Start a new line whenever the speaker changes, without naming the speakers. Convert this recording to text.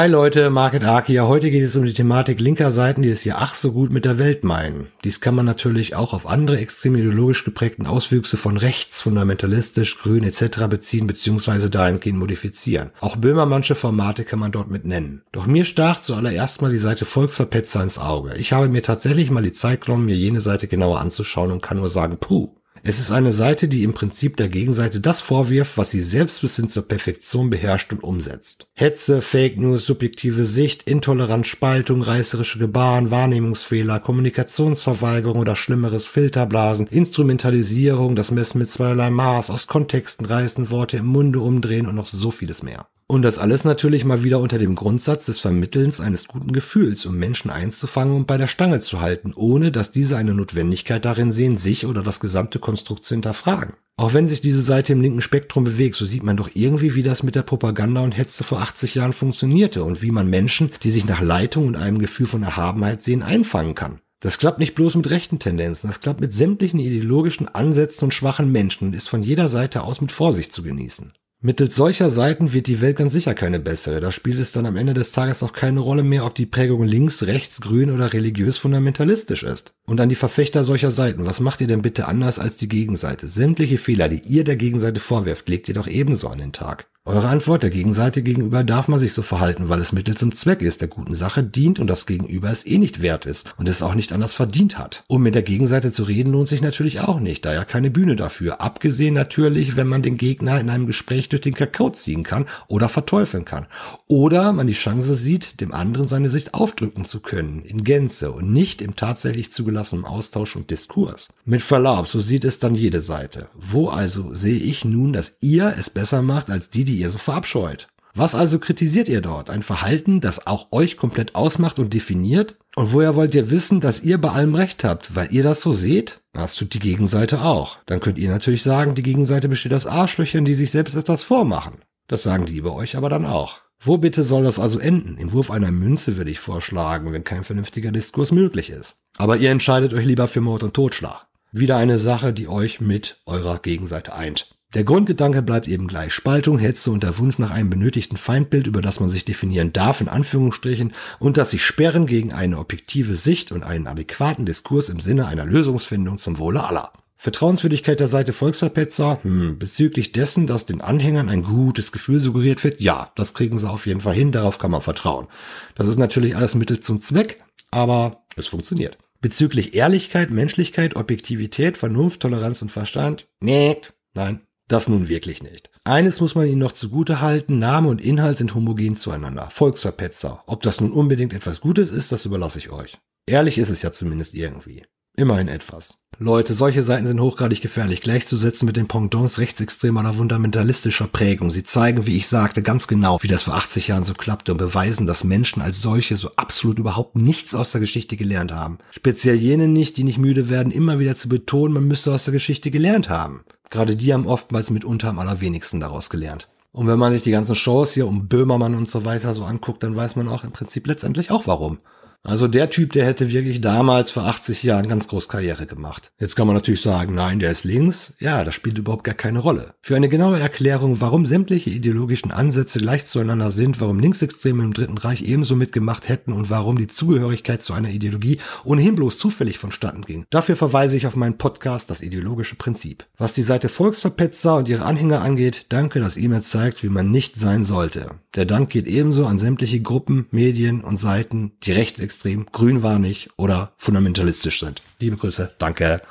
Hi Leute, Market Ark hier. Heute geht es um die Thematik linker Seiten, die es hier ach so gut mit der Welt meinen. Dies kann man natürlich auch auf andere extrem ideologisch geprägten Auswüchse von rechts, fundamentalistisch, grün etc. beziehen bzw. dahingehend modifizieren. Auch Böhmermannsche Formate kann man dort mit nennen. Doch mir stach zuallererst mal die Seite Volksverpetzer ins Auge. Ich habe mir tatsächlich mal die Zeit genommen, mir jene Seite genauer anzuschauen und kann nur sagen, puh. Es ist eine Seite, die im Prinzip der Gegenseite das vorwirft, was sie selbst bis hin zur Perfektion beherrscht und umsetzt. Hetze, Fake News, subjektive Sicht, Intoleranz, Spaltung, reißerische Gebaren, Wahrnehmungsfehler, Kommunikationsverweigerung oder schlimmeres Filterblasen, Instrumentalisierung, das Messen mit zweierlei Maß, aus Kontexten reißen, Worte im Munde umdrehen und noch so vieles mehr. Und das alles natürlich mal wieder unter dem Grundsatz des Vermittelns eines guten Gefühls, um Menschen einzufangen und bei der Stange zu halten, ohne dass diese eine Notwendigkeit darin sehen, sich oder das gesamte Konstrukt zu hinterfragen. Auch wenn sich diese Seite im linken Spektrum bewegt, so sieht man doch irgendwie, wie das mit der Propaganda und Hetze vor 80 Jahren funktionierte und wie man Menschen, die sich nach Leitung und einem Gefühl von Erhabenheit sehen, einfangen kann. Das klappt nicht bloß mit rechten Tendenzen, das klappt mit sämtlichen ideologischen Ansätzen und schwachen Menschen und ist von jeder Seite aus mit Vorsicht zu genießen. Mittels solcher Seiten wird die Welt ganz sicher keine bessere. Da spielt es dann am Ende des Tages auch keine Rolle mehr, ob die Prägung links, rechts, grün oder religiös fundamentalistisch ist. Und an die Verfechter solcher Seiten, was macht ihr denn bitte anders als die Gegenseite? Sämtliche Fehler, die ihr der Gegenseite vorwerft, legt ihr doch ebenso an den Tag. Eure Antwort der Gegenseite gegenüber darf man sich so verhalten, weil es Mittel zum Zweck ist, der guten Sache dient und das Gegenüber es eh nicht wert ist und es auch nicht anders verdient hat. Um mit der Gegenseite zu reden lohnt sich natürlich auch nicht, da ja keine Bühne dafür. Abgesehen natürlich, wenn man den Gegner in einem Gespräch durch den Kakao ziehen kann oder verteufeln kann. Oder man die Chance sieht, dem anderen seine Sicht aufdrücken zu können, in Gänze und nicht im tatsächlich zugelassenen Austausch und Diskurs. Mit Verlaub, so sieht es dann jede Seite. Wo also sehe ich nun, dass ihr es besser macht als die, die ihr so verabscheut. Was also kritisiert ihr dort? Ein Verhalten, das auch euch komplett ausmacht und definiert? Und woher wollt ihr wissen, dass ihr bei allem Recht habt, weil ihr das so seht? Das tut die Gegenseite auch. Dann könnt ihr natürlich sagen, die Gegenseite besteht aus Arschlöchern, die sich selbst etwas vormachen. Das sagen die über euch aber dann auch. Wo bitte soll das also enden? In Wurf einer Münze würde ich vorschlagen, wenn kein vernünftiger Diskurs möglich ist. Aber ihr entscheidet euch lieber für Mord und Totschlag. Wieder eine Sache, die euch mit eurer Gegenseite eint. Der Grundgedanke bleibt eben gleich. Spaltung, Hetze und der Wunsch nach einem benötigten Feindbild, über das man sich definieren darf, in Anführungsstrichen, und das sich sperren gegen eine objektive Sicht und einen adäquaten Diskurs im Sinne einer Lösungsfindung zum Wohle aller. Vertrauenswürdigkeit der Seite Volksverpetzer, hm, bezüglich dessen, dass den Anhängern ein gutes Gefühl suggeriert wird, ja, das kriegen sie auf jeden Fall hin, darauf kann man vertrauen. Das ist natürlich alles Mittel zum Zweck, aber es funktioniert. Bezüglich Ehrlichkeit, Menschlichkeit, Objektivität, Vernunft, Toleranz und Verstand, nee, nein, das nun wirklich nicht. Eines muss man ihnen noch zugute halten, Name und Inhalt sind homogen zueinander. Volksverpetzer. Ob das nun unbedingt etwas Gutes ist, das überlasse ich euch. Ehrlich ist es ja zumindest irgendwie. Immerhin etwas. Leute, solche Seiten sind hochgradig gefährlich, gleichzusetzen mit den Pendants rechtsextremer oder fundamentalistischer Prägung. Sie zeigen, wie ich sagte, ganz genau, wie das vor 80 Jahren so klappte und beweisen, dass Menschen als solche so absolut überhaupt nichts aus der Geschichte gelernt haben. Speziell jene nicht, die nicht müde werden, immer wieder zu betonen, man müsste aus der Geschichte gelernt haben. Gerade die haben oftmals mitunter am allerwenigsten daraus gelernt. Und wenn man sich die ganzen Shows hier um Böhmermann und so weiter so anguckt, dann weiß man auch im Prinzip letztendlich auch warum. Also der Typ, der hätte wirklich damals vor 80 Jahren ganz groß Karriere gemacht. Jetzt kann man natürlich sagen, nein, der ist links. Ja, das spielt überhaupt gar keine Rolle. Für eine genaue Erklärung, warum sämtliche ideologischen Ansätze gleich zueinander sind, warum Linksextreme im Dritten Reich ebenso mitgemacht hätten und warum die Zugehörigkeit zu einer Ideologie ohnehin bloß zufällig vonstatten ging. Dafür verweise ich auf meinen Podcast Das ideologische Prinzip. Was die Seite Volksverpetzer und ihre Anhänger angeht, danke, dass ihr mir zeigt, wie man nicht sein sollte. Der Dank geht ebenso an sämtliche Gruppen, Medien und Seiten, die rechts rechtsextrem, grünwarnig oder fundamentalistisch sind. Liebe Grüße, danke.